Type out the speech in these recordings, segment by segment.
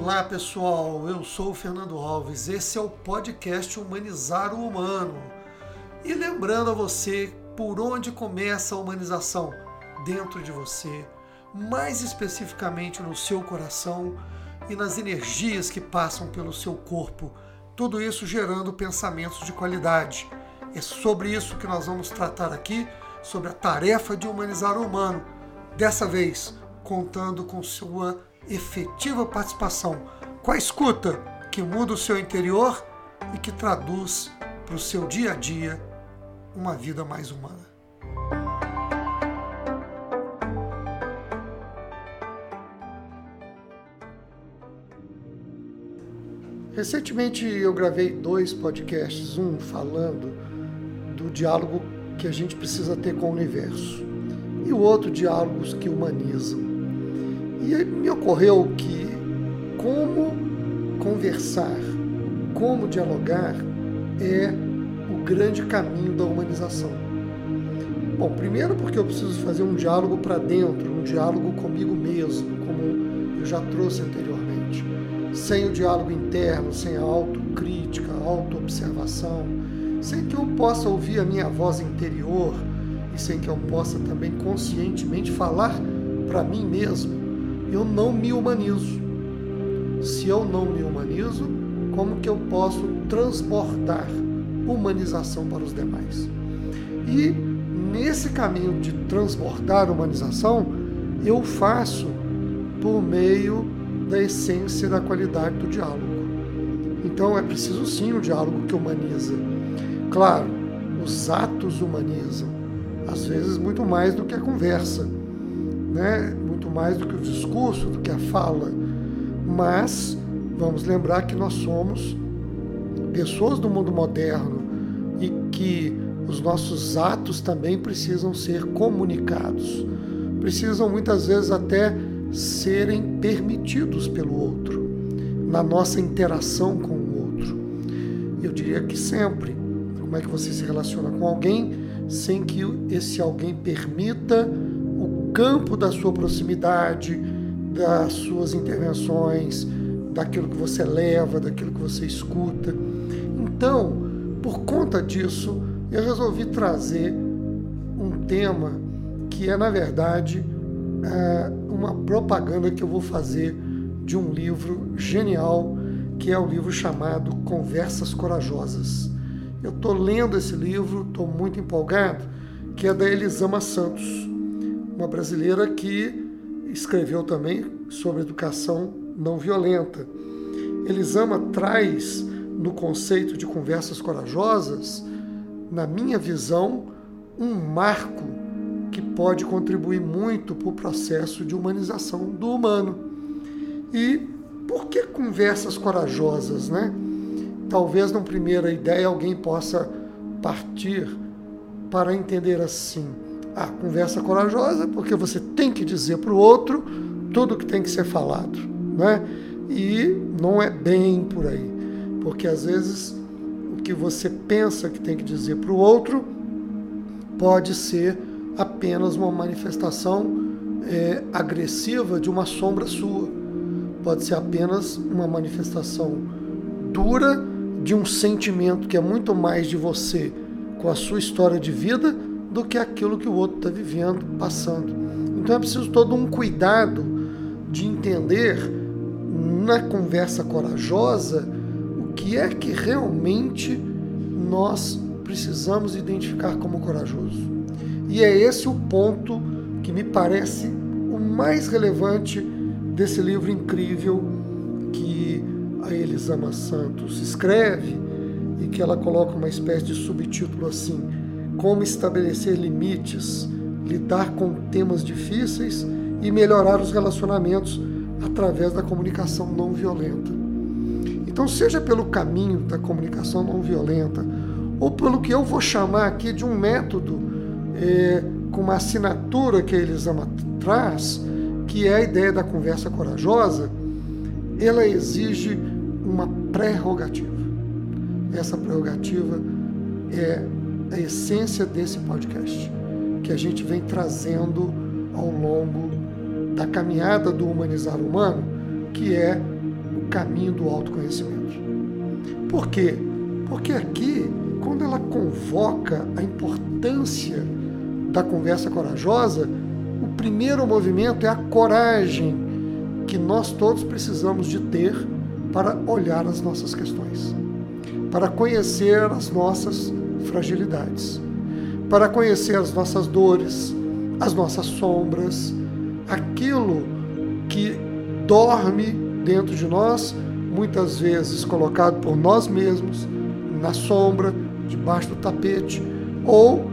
Olá pessoal, eu sou o Fernando Alves. Esse é o podcast Humanizar o Humano. E lembrando a você por onde começa a humanização dentro de você, mais especificamente no seu coração e nas energias que passam pelo seu corpo. Tudo isso gerando pensamentos de qualidade. É sobre isso que nós vamos tratar aqui, sobre a tarefa de humanizar o humano. Dessa vez, contando com sua efetiva participação com a escuta que muda o seu interior e que traduz para o seu dia a dia uma vida mais humana. Recentemente eu gravei dois podcasts, um falando do diálogo que a gente precisa ter com o universo e o outro diálogos que humanizam. E me ocorreu que como conversar, como dialogar é o grande caminho da humanização. Bom, primeiro porque eu preciso fazer um diálogo para dentro, um diálogo comigo mesmo, como eu já trouxe anteriormente. Sem o diálogo interno, sem a autocrítica, a autoobservação, sem que eu possa ouvir a minha voz interior e sem que eu possa também conscientemente falar para mim mesmo eu não me humanizo. Se eu não me humanizo, como que eu posso transportar humanização para os demais? E nesse caminho de transportar humanização, eu faço por meio da essência da qualidade do diálogo. Então é preciso sim o diálogo que humaniza. Claro, os atos humanizam, às vezes muito mais do que a conversa, né? Muito mais do que o discurso, do que a fala, mas vamos lembrar que nós somos pessoas do mundo moderno e que os nossos atos também precisam ser comunicados, precisam muitas vezes até serem permitidos pelo outro, na nossa interação com o outro. Eu diria que sempre, como é que você se relaciona com alguém sem que esse alguém permita campo da sua proximidade, das suas intervenções, daquilo que você leva, daquilo que você escuta. Então, por conta disso, eu resolvi trazer um tema que é, na verdade, é, uma propaganda que eu vou fazer de um livro genial, que é o livro chamado Conversas Corajosas. Eu estou lendo esse livro, estou muito empolgado, que é da Elisama Santos uma brasileira que escreveu também sobre educação não violenta. Elisama traz no conceito de conversas corajosas, na minha visão, um marco que pode contribuir muito para o processo de humanização do humano. E por que conversas corajosas, né? Talvez, na primeira ideia, alguém possa partir para entender assim a conversa corajosa, porque você tem que dizer para o outro tudo que tem que ser falado, né? E não é bem por aí, porque às vezes o que você pensa que tem que dizer para o outro pode ser apenas uma manifestação é, agressiva de uma sombra sua, pode ser apenas uma manifestação dura de um sentimento que é muito mais de você com a sua história de vida do que aquilo que o outro está vivendo, passando. Então é preciso todo um cuidado de entender na conversa corajosa o que é que realmente nós precisamos identificar como corajoso. E é esse o ponto que me parece o mais relevante desse livro incrível que a Elisama Santos escreve e que ela coloca uma espécie de subtítulo assim: como estabelecer limites, lidar com temas difíceis e melhorar os relacionamentos através da comunicação não violenta. Então, seja pelo caminho da comunicação não violenta, ou pelo que eu vou chamar aqui de um método é, com uma assinatura que a Elisama traz, que é a ideia da conversa corajosa, ela exige uma prerrogativa. Essa prerrogativa é a essência desse podcast que a gente vem trazendo ao longo da caminhada do humanizar humano, que é caminho do autoconhecimento. Por quê? Porque aqui, quando ela convoca a importância da conversa corajosa, o primeiro movimento é a coragem que nós todos precisamos de ter para olhar as nossas questões, para conhecer as nossas fragilidades, para conhecer as nossas dores, as nossas sombras, aquilo que dorme dentro de nós, muitas vezes colocado por nós mesmos, na sombra, debaixo do tapete, ou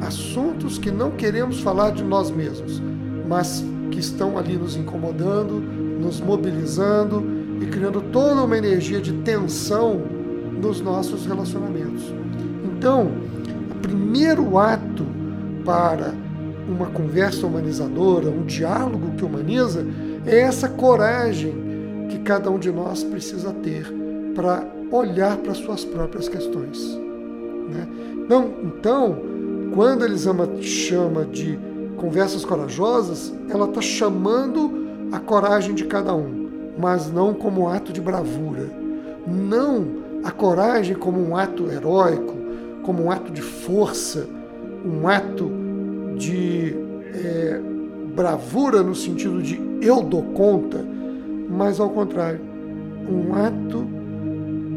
assuntos que não queremos falar de nós mesmos, mas que estão ali nos incomodando, nos mobilizando e criando toda uma energia de tensão nos nossos relacionamentos. Então, o primeiro ato para uma conversa humanizadora, um diálogo que humaniza, é essa coragem que cada um de nós precisa ter para olhar para suas próprias questões. Né? Então, então, quando Elisama chama de conversas corajosas, ela está chamando a coragem de cada um, mas não como ato de bravura. Não a coragem como um ato heróico, como um ato de força, um ato de é, bravura no sentido de eu dou conta, mas ao contrário, um ato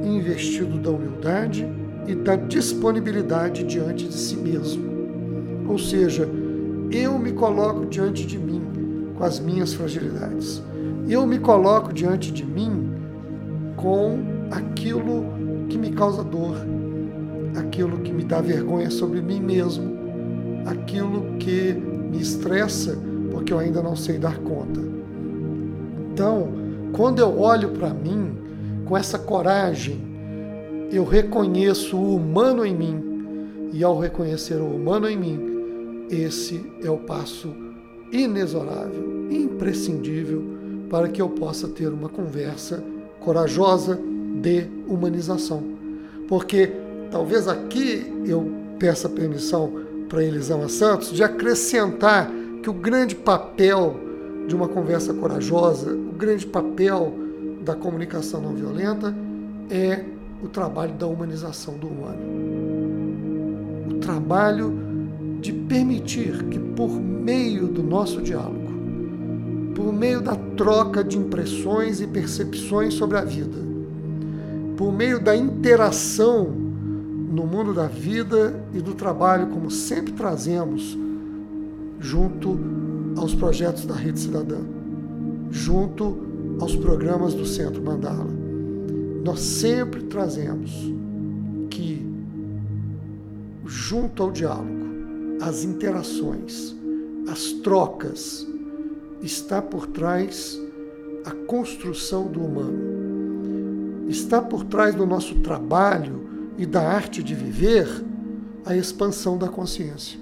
investido da humildade e da disponibilidade diante de si mesmo. Ou seja, eu me coloco diante de mim com as minhas fragilidades. Eu me coloco diante de mim com aquilo que me causa dor, aquilo que me dá vergonha sobre mim mesmo, aquilo que me estressa porque eu ainda não sei dar conta. Então, quando eu olho para mim com essa coragem, eu reconheço o humano em mim, e ao reconhecer o humano em mim, esse é o passo inexorável, imprescindível para que eu possa ter uma conversa corajosa de humanização. Porque talvez aqui eu peça permissão para Elisama Santos de acrescentar que o grande papel de uma conversa corajosa, o grande papel da comunicação não violenta é o trabalho da humanização do humano. O trabalho de permitir que, por meio do nosso diálogo, por meio da troca de impressões e percepções sobre a vida, por meio da interação no mundo da vida e do trabalho, como sempre trazemos, junto aos projetos da Rede Cidadã, junto aos programas do Centro Mandala. Nós sempre trazemos que, junto ao diálogo, as interações, as trocas, está por trás a construção do humano. Está por trás do nosso trabalho e da arte de viver a expansão da consciência.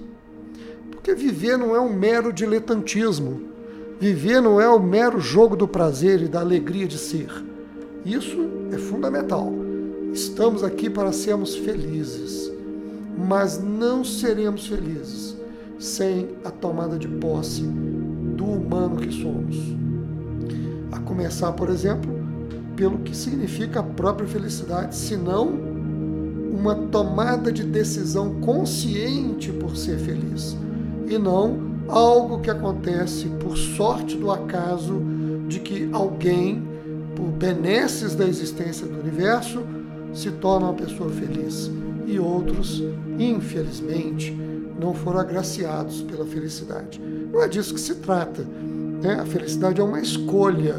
Porque viver não é um mero diletantismo. Viver não é o mero jogo do prazer e da alegria de ser. Isso é fundamental. Estamos aqui para sermos felizes, mas não seremos felizes sem a tomada de posse do humano que somos. A começar, por exemplo, pelo que significa a própria felicidade, senão uma tomada de decisão consciente por ser feliz e não algo que acontece por sorte do acaso de que alguém, por benesses da existência do universo, se torna uma pessoa feliz e outros, infelizmente, não foram agraciados pela felicidade. Não é disso que se trata. Né? A felicidade é uma escolha,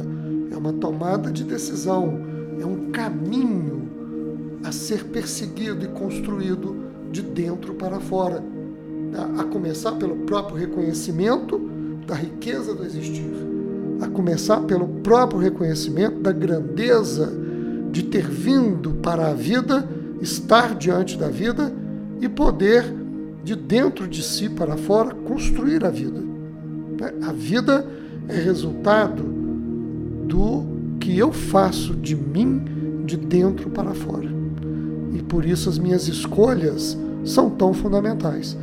é uma tomada de decisão, é um caminho a ser perseguido e construído de dentro para fora a começar pelo próprio reconhecimento da riqueza do existir, a começar pelo próprio reconhecimento da grandeza de ter vindo para a vida, estar diante da vida e poder, de dentro de si para fora, construir a vida. A vida é resultado do que eu faço de mim de dentro para fora. E por isso as minhas escolhas são tão fundamentais.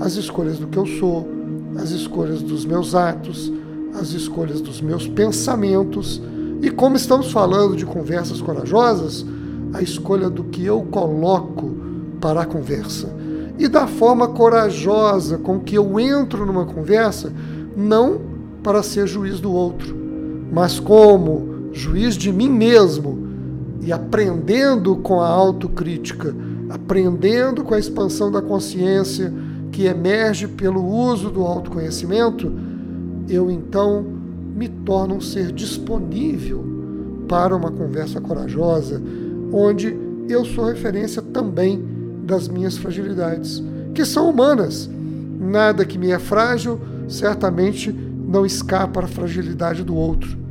As escolhas do que eu sou, as escolhas dos meus atos, as escolhas dos meus pensamentos. E como estamos falando de conversas corajosas, a escolha do que eu coloco para a conversa. E da forma corajosa com que eu entro numa conversa, não para ser juiz do outro, mas como juiz de mim mesmo e aprendendo com a autocrítica, aprendendo com a expansão da consciência que emerge pelo uso do autoconhecimento, eu então me torno um ser disponível para uma conversa corajosa, onde eu sou referência também das minhas fragilidades, que são humanas. Nada que me é frágil certamente não escapa à fragilidade do outro.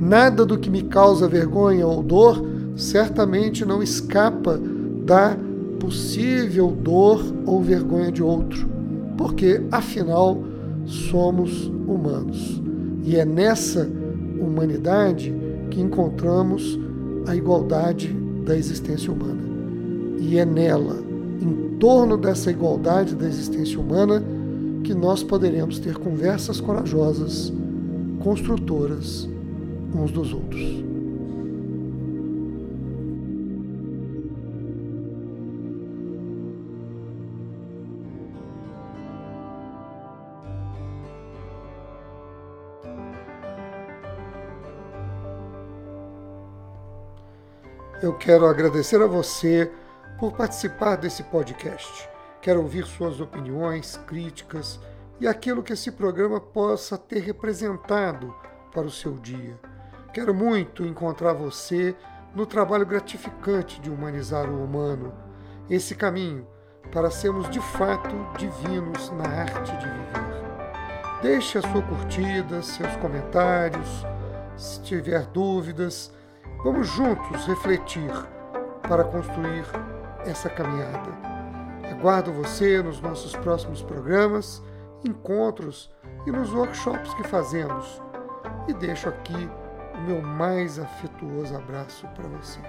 Nada do que me causa vergonha ou dor certamente não escapa da possível dor ou vergonha de outro, porque afinal somos humanos. E é nessa humanidade que encontramos a igualdade da existência humana. E é nela, em torno dessa igualdade da existência humana, que nós poderemos ter conversas corajosas, construtoras uns dos outros. Eu quero agradecer a você por participar desse podcast. Quero ouvir suas opiniões, críticas e aquilo que esse programa possa ter representado para o seu dia. Quero muito encontrar você no trabalho gratificante de humanizar o humano, esse caminho para sermos de fato divinos na arte de viver. Deixe a sua curtida, seus comentários, se tiver dúvidas, vamos juntos refletir para construir essa caminhada. Aguardo você nos nossos próximos programas, encontros e nos workshops que fazemos. E deixo aqui o meu mais afetuoso abraço para você.